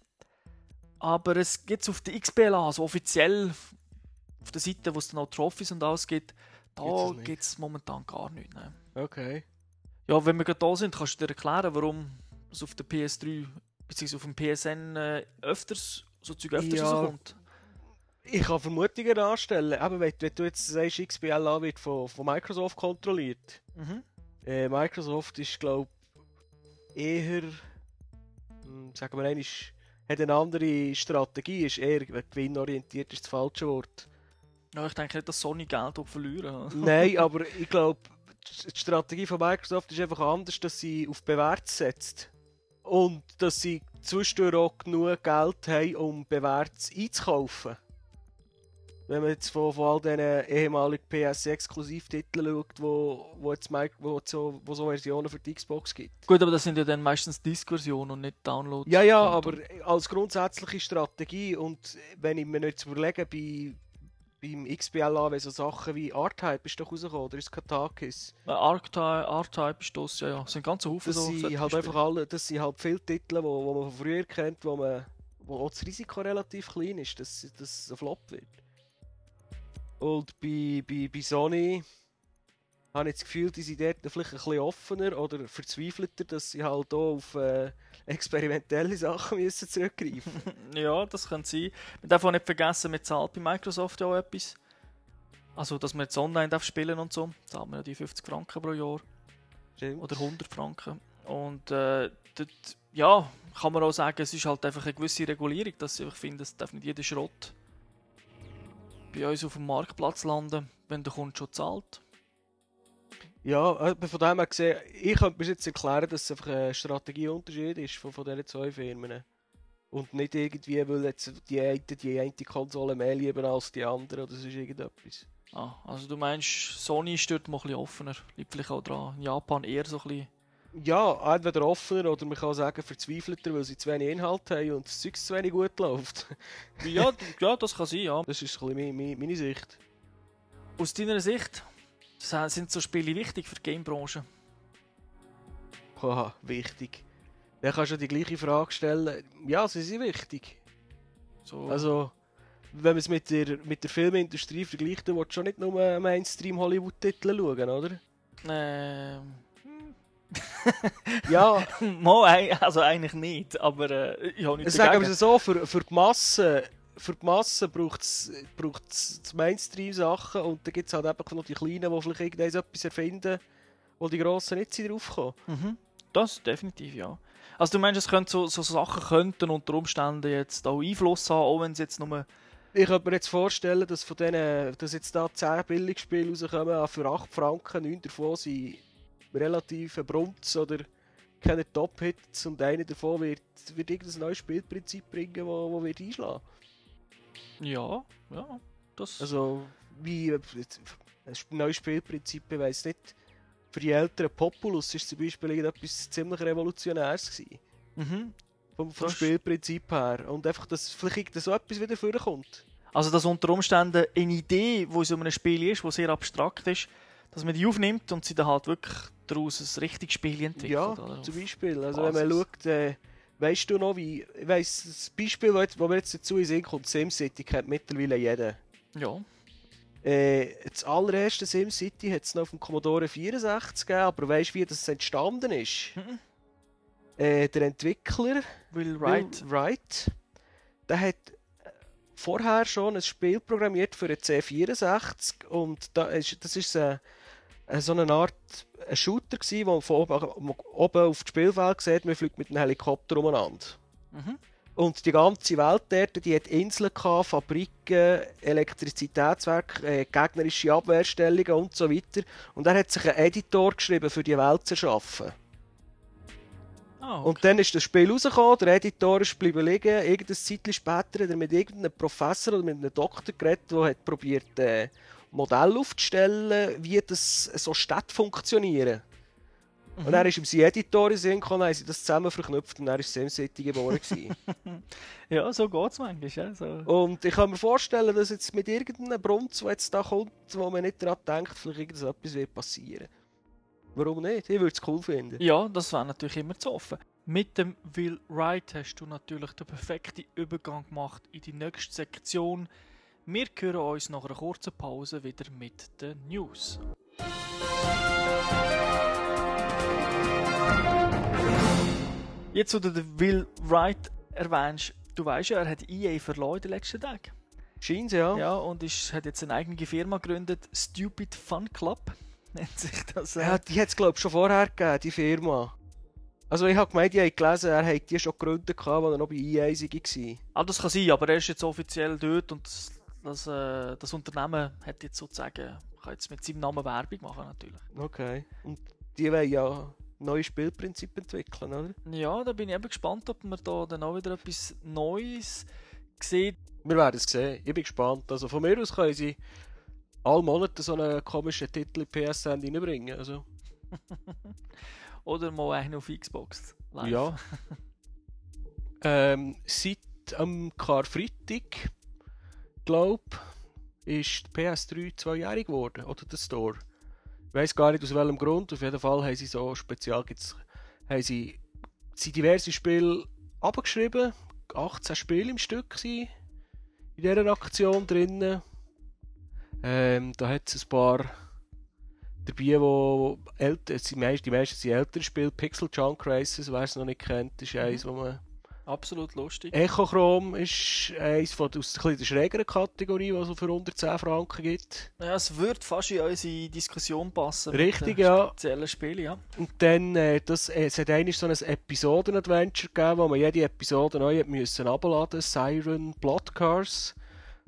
[SPEAKER 1] Aber es gibt es auf der XBLA, also offiziell auf der Seite, wo es dann auch Trophies und alles gibt, da gibt es momentan gar nichts. Nein.
[SPEAKER 2] Okay.
[SPEAKER 1] Ja, wenn wir gerade da sind, kannst du dir erklären, warum es auf der PS3 bzw. auf dem PSN äh, öfters, so Zeug öfters
[SPEAKER 2] Ja.
[SPEAKER 1] rauskommt.
[SPEAKER 2] Ich kann Vermutungen anstellen. Aber wenn, wenn du jetzt sagst, XBLA wird von, von Microsoft kontrolliert.
[SPEAKER 1] Mhm.
[SPEAKER 2] Äh, Microsoft ist, glaube eher, hm, sagen wir einmal, hat eine andere Strategie, ist eher gewinnorientiert, ist das falsche Wort.
[SPEAKER 1] Ja, ich denke nicht, dass Sony Geld verlieren
[SPEAKER 2] Nein, aber ich glaube, die Strategie von Microsoft ist einfach anders, dass sie auf Bewährt setzt. Und dass sie zwischendurch auch genug Geld haben, um Bewährtes einzukaufen. Wenn man jetzt von, von all diesen ehemaligen PS-Exklusivtiteln schaut, wo, wo, jetzt wo, so, wo so Versionen für die Xbox gibt.
[SPEAKER 1] Gut, aber das sind ja dann meistens Disk-Versionen und nicht Downloads.
[SPEAKER 2] Ja, ja, aber als grundsätzliche Strategie und wenn ich mir jetzt überlege, bei, beim XBLA, wenn so Sachen wie R-Type ist doch rausgekommen, oder ist Katakis?
[SPEAKER 1] Äh, R-Type R-Type ist das, ja, ja. Es sind ganz Haufen
[SPEAKER 2] Das
[SPEAKER 1] so.
[SPEAKER 2] sind halt einfach alle, das sind halt viele Titel, wo, wo man von früher kennt, wo man wo auch das Risiko relativ klein ist, dass, dass es ein Flop wird. Und bei, bei, bei Sony habe ich das Gefühl, die sind dort vielleicht ein bisschen offener oder verzweifelter, dass sie halt auch auf äh, experimentelle Sachen müssen zurückgreifen
[SPEAKER 1] Ja, das könnte sein. Man darf auch nicht vergessen, man zahlt bei Microsoft ja auch etwas. Also, dass man jetzt online darf spielen und so. Zahlt man ja die 50 Franken pro Jahr.
[SPEAKER 2] Stimmt.
[SPEAKER 1] Oder 100 Franken. Und äh, dort, ja, kann man auch sagen, es ist halt einfach eine gewisse Regulierung, dass ich finde, es darf nicht jeder Schrott bei uns auf dem Marktplatz landen, wenn der Kunde schon zahlt.
[SPEAKER 2] Ja, äh, von dem her gesehen, ich könnte mir jetzt erklären, dass es einfach ein Strategieunterschied ist von, von diesen zwei Firmen. Und nicht irgendwie, weil jetzt die eine, die eine Konsole mehr lieben als die andere oder sonst irgendetwas.
[SPEAKER 1] Ah, also du meinst, Sony ist dort mal ein bisschen offener. Liegt vielleicht auch dran. In Japan eher so ein bisschen.
[SPEAKER 2] Ja, entweder offener oder man kann sagen verzweifelter, weil sie zu wenig Inhalt haben und das Zeug zu wenig gut läuft.
[SPEAKER 1] Ja, ja, das kann sein, ja.
[SPEAKER 2] Das ist ein bisschen meine, meine Sicht.
[SPEAKER 1] Aus deiner Sicht sind so Spiele wichtig für die Gamebranche?
[SPEAKER 2] Haha, wichtig. Dann kannst du die gleiche Frage stellen. Ja, sie sind wichtig.
[SPEAKER 1] So,
[SPEAKER 2] Also, wenn man es mit der, mit der Filmindustrie vergleicht, dann willst du schon nicht nur Mainstream-Hollywood-Titel schauen, oder?
[SPEAKER 1] ähm,
[SPEAKER 2] Ja,
[SPEAKER 1] ei- also eigentlich nicht, aber äh, ich habe nichts
[SPEAKER 2] sagen wir es so, für, für die Masse, für die Masse braucht es Mainstream-Sachen und dann gibt es halt einfach noch die Kleinen, die vielleicht irgendein etwas erfinden, wo die Grossen nicht draufkommen.
[SPEAKER 1] Mhm. Das definitiv, ja. Also du meinst, es könnte so, so Sachen könnten unter Umständen jetzt auch Einfluss haben, auch wenn es jetzt nur...
[SPEAKER 2] Ich könnte mir jetzt vorstellen, dass von denen, dass jetzt da 10 Billigspiele rauskommen, für 8 Franken, 9 davon sind relativ Brunz oder keine Top-Hits und einer davon wird, wird irgendein neues Spielprinzip bringen, wo, wo wird einschlagen.
[SPEAKER 1] Ja, ja. Das
[SPEAKER 2] Also, wie ein neues Spielprinzip, ich weiss nicht, für die älteren Populus ist zum Beispiel irgendetwas ziemlich Revolutionäres gewesen.
[SPEAKER 1] mhm.
[SPEAKER 2] Vom, vom Spielprinzip her. Und einfach, dass vielleicht so etwas wieder vorkommt.
[SPEAKER 1] Also, dass unter Umständen eine Idee, die in so einem Spiel ist, die sehr abstrakt ist, dass man die aufnimmt und sie dann halt wirklich daraus ein richtiges Spiel entwickelt.
[SPEAKER 2] Ja, zum Beispiel. Also wenn man
[SPEAKER 1] Basis.
[SPEAKER 2] schaut, äh, weißt du noch, wie. Ich weiss, das Beispiel, wo mir jetzt dazu in Sinn kommt, SimCity kennt mittlerweile jeder.
[SPEAKER 1] Ja.
[SPEAKER 2] Äh, das allererste SimCity hat es noch auf dem Commodore 64 gegeben, aber weißt du, wie das entstanden ist?
[SPEAKER 1] Mhm.
[SPEAKER 2] Äh, der Entwickler,
[SPEAKER 1] Will Wright.
[SPEAKER 2] Will Wright, der hat äh, vorher schon ein Spiel programmiert für den C64 und da ist, das ist äh, so eine Art ein Shooter gewesen, wo man von oben, oben auf das Spielfeld sieht, man fliegt mit einem Helikopter umeinander.
[SPEAKER 1] Mhm.
[SPEAKER 2] Und die ganze Welt dort, die hat Inseln gehabt, Fabriken, Elektrizitätswerke, äh, gegnerische Abwehrstellungen und so weiter. Und er hat sich einen Editor geschrieben, für die Welt zu erschaffen.
[SPEAKER 1] Ah,
[SPEAKER 2] Und dann ist das Spiel rausgekommen, der Editor ist geblieben liegen. Irgendein Zeitchen später hat er mit irgendeinem Professor oder mit einem Doktor geredet, der hat probiert, äh, Modell aufzustellen, wie das so Städte funktionieren.
[SPEAKER 1] Mhm.
[SPEAKER 2] Und dann ist sein Editor in den Sinn gekommen, haben sie das zusammen verknüpft und dann ist SimCity geboren.
[SPEAKER 1] Ja, so geht es manchmal. Ja? So.
[SPEAKER 2] Und ich kann mir vorstellen, dass jetzt mit irgendeinem Brunz, der jetzt da kommt, wo man nicht daran denkt, vielleicht irgendetwas wird passieren. Warum nicht? Ich würde es cool finden.
[SPEAKER 1] Ja, das wäre natürlich immer zu offen. Mit dem Will Wright hast du natürlich den perfekten Übergang gemacht in die nächste Sektion. Wir hören uns nach einer kurzen Pause wieder mit den News. Jetzt, wo du Will Wright erwähnst, du weißt ja, er hat EA verloren in den letzten Tagen.
[SPEAKER 2] Scheint ja.
[SPEAKER 1] Ja, und ist, hat jetzt eine eigene Firma gegründet, Stupid Fun Club nennt sich das.
[SPEAKER 2] Ja, die hat es glaube ich schon vorher gegeben, die Firma. Also ich habe gemeint, ich habe gelesen, er hat die schon gegründet, als er noch bei EA war.
[SPEAKER 1] Ah, das kann sein, aber er ist jetzt offiziell dort und das, das, äh, das Unternehmen hat jetzt sozusagen, kann jetzt mit seinem Namen Werbung machen natürlich.
[SPEAKER 2] Okay. Und die wollen ja neue Spielprinzipie entwickeln, oder?
[SPEAKER 1] Ja, da bin ich eben gespannt, ob man da dann auch wieder etwas Neues sieht.
[SPEAKER 2] Wir werden es sehen. Ich bin gespannt. Also von mir aus können sie alle Monate so einen komischen Titel in PSN reinbringen. Also,
[SPEAKER 1] Oder mal einen auf Xbox. Live.
[SPEAKER 2] ja. ähm, seit am Karfreitag, glaube ist die PS3 zweijährig geworden. Oder der Store. Ich weiß gar nicht aus welchem Grund. Auf jeden Fall haben sie so speziell gibt's, haben sie, sind diverse Spiele abgeschrieben. 18 Spiele im Stück waren in dieser Aktion drin. Ähm, da hat es ein paar dabei, wo älter, die meisten, sind ältere Spiele. Pixel Junk Races, wer es noch nicht kennt, ist eins, wo man
[SPEAKER 1] Absolut lustig.
[SPEAKER 2] Echochrome ist eins von aus der, der schrägeren Kategorie, was es für 110 Franken gibt.
[SPEAKER 1] Ja, es würde fast in unsere Diskussion passen.
[SPEAKER 2] Richtig, ja.
[SPEAKER 1] Speziellen ja.
[SPEAKER 2] Und dann, äh, das, äh, es hat eigentlich so ein Episoden-Adventure gegeben, wo man jede Episode neu müssen abladen Siren Blood Cars.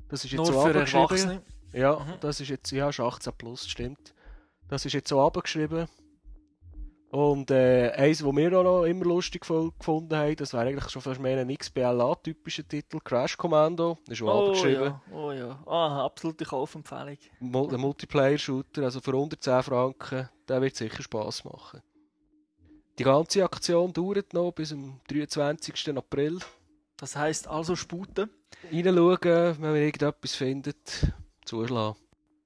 [SPEAKER 2] Das ist jetzt
[SPEAKER 1] Nur
[SPEAKER 2] so
[SPEAKER 1] für
[SPEAKER 2] abgeschrieben.
[SPEAKER 1] Erwachsene.
[SPEAKER 2] Ja,
[SPEAKER 1] Mhm.
[SPEAKER 2] das ist jetzt, ja, ist 18 plus, stimmt. Das ist jetzt so abgeschrieben. Und äh, eins, was wir auch noch immer lustig gefunden haben, das wäre eigentlich schon fast mehr ein XBLA-typischer Titel, Crash Commando. Das ist auch
[SPEAKER 1] Oh
[SPEAKER 2] abgeschrieben.
[SPEAKER 1] ja, oh ja. Ah, absolute Kaufempfehlung.
[SPEAKER 2] Mul- Ein Multiplayer-Shooter, also für 110 Franken, der wird sicher Spaß machen. Die ganze Aktion dauert noch bis zum 23. April.
[SPEAKER 1] Das heisst also sputen.
[SPEAKER 2] Reinschauen, wenn man irgendetwas findet, zuschlagen.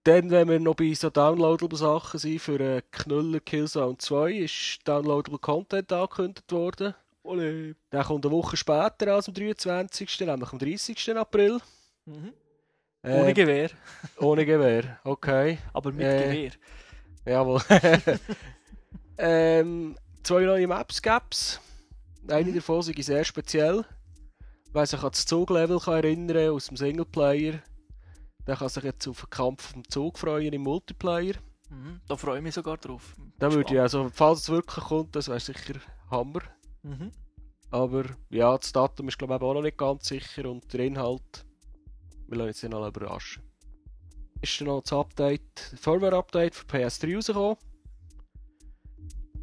[SPEAKER 2] Dann, wenn wir noch bei so downloadable Sachen sind, für äh, Knüller Killzone 2 ist downloadable Content angekündigt worden.
[SPEAKER 1] Ole.
[SPEAKER 2] Der kommt eine Woche später als am 23., nämlich am 30. April.
[SPEAKER 1] Mhm.
[SPEAKER 2] Äh,
[SPEAKER 1] Ohne Gewehr,
[SPEAKER 2] ohne Gewehr, okay.
[SPEAKER 1] aber mit
[SPEAKER 2] äh,
[SPEAKER 1] Gewehr.
[SPEAKER 2] Jawohl. ähm, zwei neue Maps gab es. Eine
[SPEAKER 1] Mhm.
[SPEAKER 2] davon ist sehr speziell. Wer sich an das Zuglevel kann erinnern aus dem Singleplayer, der kann sich jetzt auf den Kampf vom Zug freuen im Multiplayer.
[SPEAKER 1] Mhm. Da freue ich mich sogar drauf.
[SPEAKER 2] Da würde ich also, falls es wirklich kommt, das wäre sicher Hammer.
[SPEAKER 1] Mhm.
[SPEAKER 2] Aber ja, das Datum ist glaube ich auch noch nicht ganz sicher und der Inhalt, wir lassen uns den noch überraschen. Ist dann noch das Update, Firmware-Update für PS3 rausgekommen.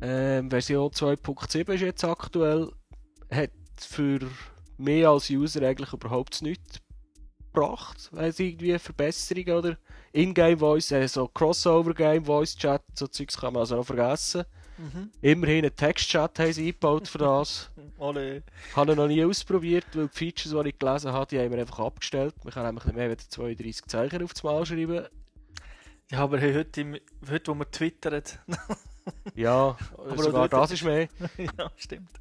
[SPEAKER 2] Ähm, Version 2.7 ist jetzt aktuell. Hat für mehr als User eigentlich überhaupt nichts gebracht. Weil irgendwie Verbesserungen oder Ingame Voice, äh, so Crossover Game Voice Chat, so Zeugs kann man also noch vergessen.
[SPEAKER 1] Mhm.
[SPEAKER 2] Immerhin einen Textchat haben sie eingebaut für das.
[SPEAKER 1] Alle.
[SPEAKER 2] Habe ich noch nie ausprobiert, weil die Features, die ich gelesen habe, die haben wir einfach abgestellt. Man kann nämlich nicht mehr als 32 Zeichen aufs Mal schreiben.
[SPEAKER 1] Ja, aber heute, im, heute, wo wir twittern.
[SPEAKER 2] Ja,
[SPEAKER 1] Aber
[SPEAKER 2] sogar
[SPEAKER 1] auch
[SPEAKER 2] das ist mehr.
[SPEAKER 1] ja, stimmt.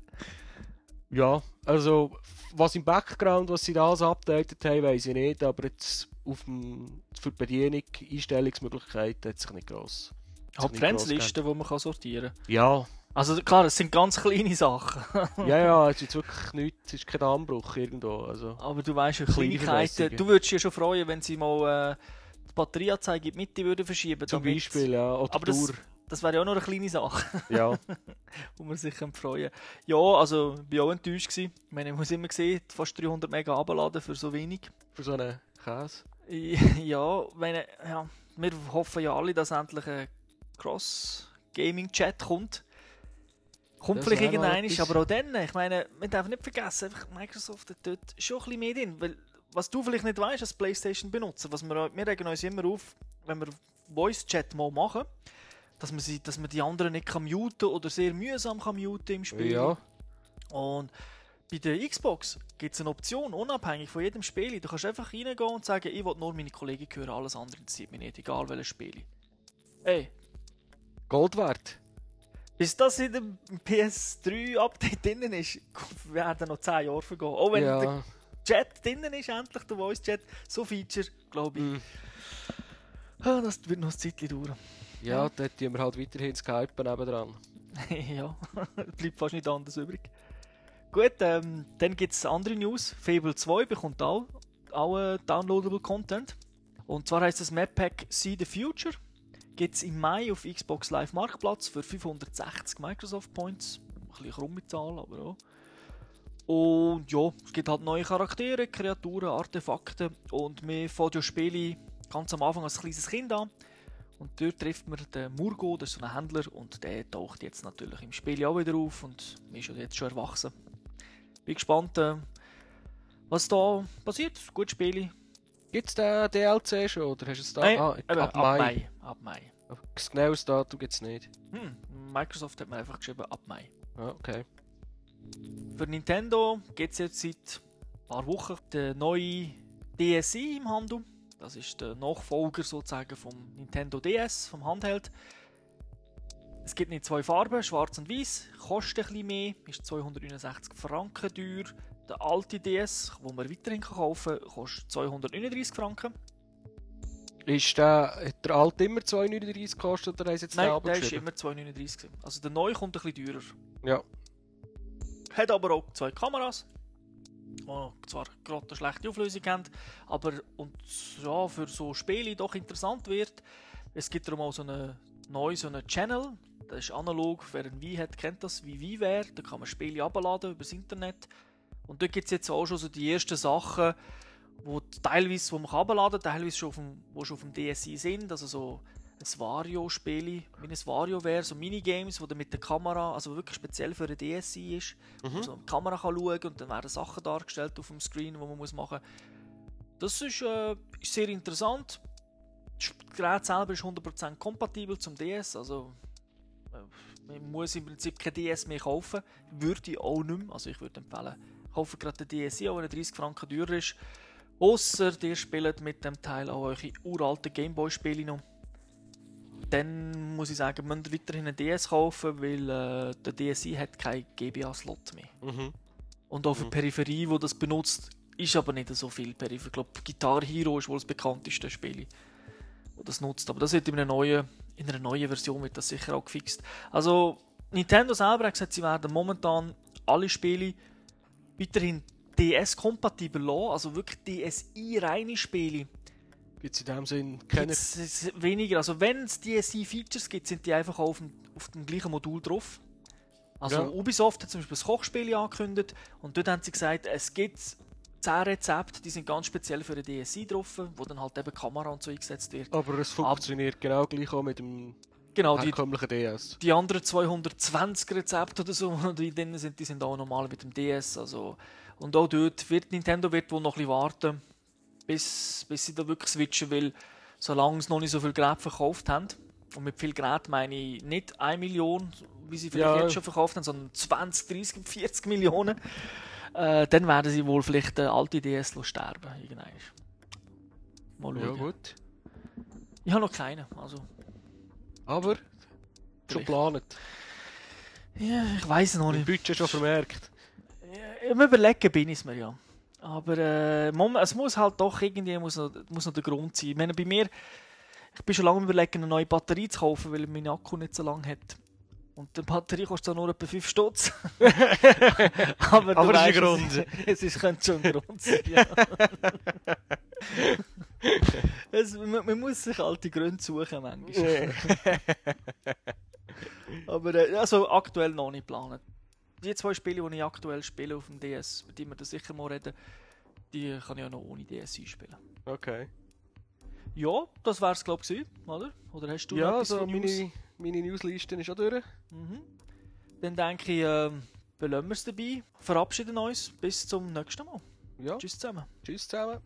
[SPEAKER 2] Ja, also was im Background, was sie da updated haben, weiß ich nicht, aber jetzt auf dem, für die Bedienung, Einstellungsmöglichkeiten hat sich nicht gross. hat
[SPEAKER 1] Hauptfriendslisten, die man kann sortieren kann.
[SPEAKER 2] Ja,
[SPEAKER 1] Also klar, es sind ganz kleine Sachen.
[SPEAKER 2] ja, ja, es ist wirklich nichts, es ist kein Anbruch irgendwo. Also.
[SPEAKER 1] Aber du weißt ja, Kleinigkeiten. Du würdest dich ja schon freuen, wenn sie mal äh, die Batterieanzeige in die Mitte würden verschieben
[SPEAKER 2] Zum Beispiel, ja, oder
[SPEAKER 1] Aber
[SPEAKER 2] Tour.
[SPEAKER 1] das wäre ja auch noch eine kleine Sache,
[SPEAKER 2] Ja,
[SPEAKER 1] wo man sich freuen Ja, also ich war auch enttäuscht. Gewesen. Ich meine, ich muss immer sehen, fast 300 Mega abladen für so wenig.
[SPEAKER 2] für so einen Käse.
[SPEAKER 1] Ja, meine, ja, wir hoffen ja alle, dass endlich ein Cross-Gaming-Chat kommt. Kommt
[SPEAKER 2] Das
[SPEAKER 1] vielleicht irgendein, aber auch dann, ich meine, man darf nicht vergessen, Microsoft hat dort schon ein bisschen mehr drin, weil was du vielleicht nicht weißt als Playstation-Benutzer, was wir, wir regen uns immer auf, wenn wir Voice-Chat mal machen, dass man, sie, dass man die anderen nicht kann muten oder sehr mühsam kann muten im Spiel.
[SPEAKER 2] Ja,
[SPEAKER 1] Und bei der Xbox gibt es eine Option, unabhängig von jedem Spiel. Du kannst einfach reingehen und sagen, ich will nur meine Kollegen hören, alles andere interessiert mich nicht, egal welches Spiel. Ey,
[SPEAKER 2] Gold wert.
[SPEAKER 1] bis das in dem PS3-Update drin ist, werden noch 10 Jahre vergehen. Auch wenn der
[SPEAKER 2] Ja,
[SPEAKER 1] Chat drin ist, endlich der Voice-Chat, so Feature, glaube ich.
[SPEAKER 2] mm.
[SPEAKER 1] Ah, Das wird noch ein Zeitchen dauern.
[SPEAKER 2] Ja, dort tun wir halt weiterhin Skype nebendran.
[SPEAKER 1] ja, bleibt fast nicht anders übrig. Gut, ähm, dann gibt es andere News. Fable 2 bekommt auch, auch äh, downloadable Content. Und zwar heißt das Map Pack See the Future. Gibt es im Mai auf Xbox Live Marktplatz für 560 Microsoft Points. Ein bisschen krumme Zahl, aber auch. Und ja, es gibt halt neue Charaktere, Kreaturen, Artefakte. Und wir fangen ja Spiele ganz am Anfang als kleines Kind an. Und dort trifft man den Murgo, das ist so ein Händler, und der taucht jetzt natürlich im Spiel auch wieder auf und ist jetzt schon erwachsen. Bin gespannt, äh, was da passiert. Gutes Spiel.
[SPEAKER 2] Gibt es den DLC schon, oder hast du es da?
[SPEAKER 1] Nein,
[SPEAKER 2] ah,
[SPEAKER 1] eben,
[SPEAKER 2] ab, Mai.
[SPEAKER 1] Ab Mai.
[SPEAKER 2] Das genaues Datum gibt es nicht.
[SPEAKER 1] Hm, Microsoft hat mir einfach geschrieben, ab Mai.
[SPEAKER 2] Ah, okay.
[SPEAKER 1] Für Nintendo gibt es jetzt seit ein paar Wochen den neuen DSi im Handel. Das ist der Nachfolger sozusagen vom Nintendo DS, vom Handheld. Es gibt nicht zwei Farben, schwarz und weiß, kostet ein bisschen mehr, ist 269 Franken teuer. Der alte DS, den man weiterhin kaufen kann, kostet 239 Franken.
[SPEAKER 2] Ist der, hat der alte immer 2,39 gekostet oder sie jetzt
[SPEAKER 1] Nein, der ist immer 239. gewesen. Also der neue kommt ein bisschen teurer.
[SPEAKER 2] Ja.
[SPEAKER 1] Hat aber auch zwei Kameras, die zwar gerade eine schlechte Auflösung haben, aber und ja, für so Spiele doch interessant wird. Es gibt darum auch so einen neuen so einen Channel, das ist analog, wer ein Wii hat, kennt das, wie Wii wäre, da kann man Spiele abladen übers Internet. Und dort gibt es jetzt auch schon so die ersten Sachen, wo teilweise wo man abladen teilweise schon auf dem, wo schon auf dem DSi sind, also so ein Wario-Spiel, wie ein Wario wäre, so Minigames, wo du mit der Kamera, also wirklich speziell für ein DSi ist, wo man so der Kamera kann schauen und dann werden Sachen dargestellt auf dem Screen, die man muss machen muss. Das ist, äh, ist sehr interessant. Das Gerät selber ist 100% kompatibel zum DS, also äh, man muss im Prinzip kein DS mehr kaufen. Würde ich auch nicht mehr. Also ich würde empfehlen, kaufen gerade den DSi, auch wenn er 30 Franken teurer ist. Ausser ihr spielt mit dem Teil auch eure uralten Gameboy-Spiele noch. Dann muss ich sagen, müsst ihr weiterhin einen DS kaufen, weil äh, der DSi hat keinen GBA-Slot mehr.
[SPEAKER 2] Mhm.
[SPEAKER 1] Und auch für
[SPEAKER 2] Mhm.
[SPEAKER 1] Peripherie, wo das benutzt, ist aber nicht so viel Peripherie. Ich glaube, Guitar Hero ist wohl das bekannteste Spiel, wo das nutzt. Aber das wird in einer neuen, in einer neuen Version wird das sicher auch gefixt. Also Nintendo selber hat gesagt, sie werden momentan alle Spiele weiterhin DS-kompatibel lassen, also wirklich DSi-reine Spiele.
[SPEAKER 2] Gibt es in dem Sinn keine.
[SPEAKER 1] Gibt's weniger. Also wenn es DSi-Features gibt, sind die einfach auf dem, auf dem gleichen Modul drauf. Also
[SPEAKER 2] Ja.
[SPEAKER 1] Ubisoft hat zum Beispiel das Kochspiel angekündigt und dort haben sie gesagt, es gibt 10 Rezepte, die sind ganz speziell für den DSi drauf, wo dann halt eben Kamera und so eingesetzt wird.
[SPEAKER 2] Aber es funktioniert genau gleich auch mit dem
[SPEAKER 1] Genau, die,
[SPEAKER 2] herkömmlichen DS.
[SPEAKER 1] die anderen 220 Rezepte oder so, die drin sind, die sind auch normal mit dem DS. Also, und auch dort wird Nintendo wird wohl noch ein bisschen warten, bis, bis sie da wirklich switchen will, solange sie noch nicht so viel Geräte verkauft haben. Und mit viel Gerät meine ich nicht 1 Million, wie sie vielleicht
[SPEAKER 2] Ja.
[SPEAKER 1] jetzt schon verkauft haben, sondern 20, 30, 40 Millionen. Äh, dann werden sie wohl vielleicht den alte DS sterben. Irgendwann. Mal
[SPEAKER 2] Ja,
[SPEAKER 1] schauen.
[SPEAKER 2] gut.
[SPEAKER 1] Ich habe noch keinen. Also,
[SPEAKER 2] Aber schon geplant.
[SPEAKER 1] ja, ich weiß noch nicht.
[SPEAKER 2] Budget schon vermerkt.
[SPEAKER 1] Ja, Im Überlegen bin ich es mir ja. Aber äh, es muss halt doch irgendwie muss noch, muss noch der Grund sein. Ich meine, bei mir, ich bin schon lange überlegen, eine neue Batterie zu kaufen, weil mein Akku nicht so lange hat. Und die Batterie kostet zwar nur etwa 5 Stutz. Aber,
[SPEAKER 2] Aber es ist Grund.
[SPEAKER 1] Es, es ist, könnte schon ein Grund sein. Ja. es, man, man muss sich alte Gründe suchen manchmal. Aber äh, also aktuell noch nicht planen. Die zwei Spiele, die ich aktuell spiele auf dem DS, über die wir da sicher mal reden, die kann ich auch noch ohne DS einspielen.
[SPEAKER 2] Okay.
[SPEAKER 1] Ja, das wäre es glaube ich oder? Oder hast du noch
[SPEAKER 2] Ja,
[SPEAKER 1] etwas
[SPEAKER 2] also
[SPEAKER 1] News?
[SPEAKER 2] meine, meine Newsliste ist auch durch.
[SPEAKER 1] Mhm. Dann denke ich, ähm, belassen wir es dabei, verabschieden uns, bis zum nächsten Mal.
[SPEAKER 2] Ja,
[SPEAKER 1] Tschüss zusammen.
[SPEAKER 2] tschüss zusammen.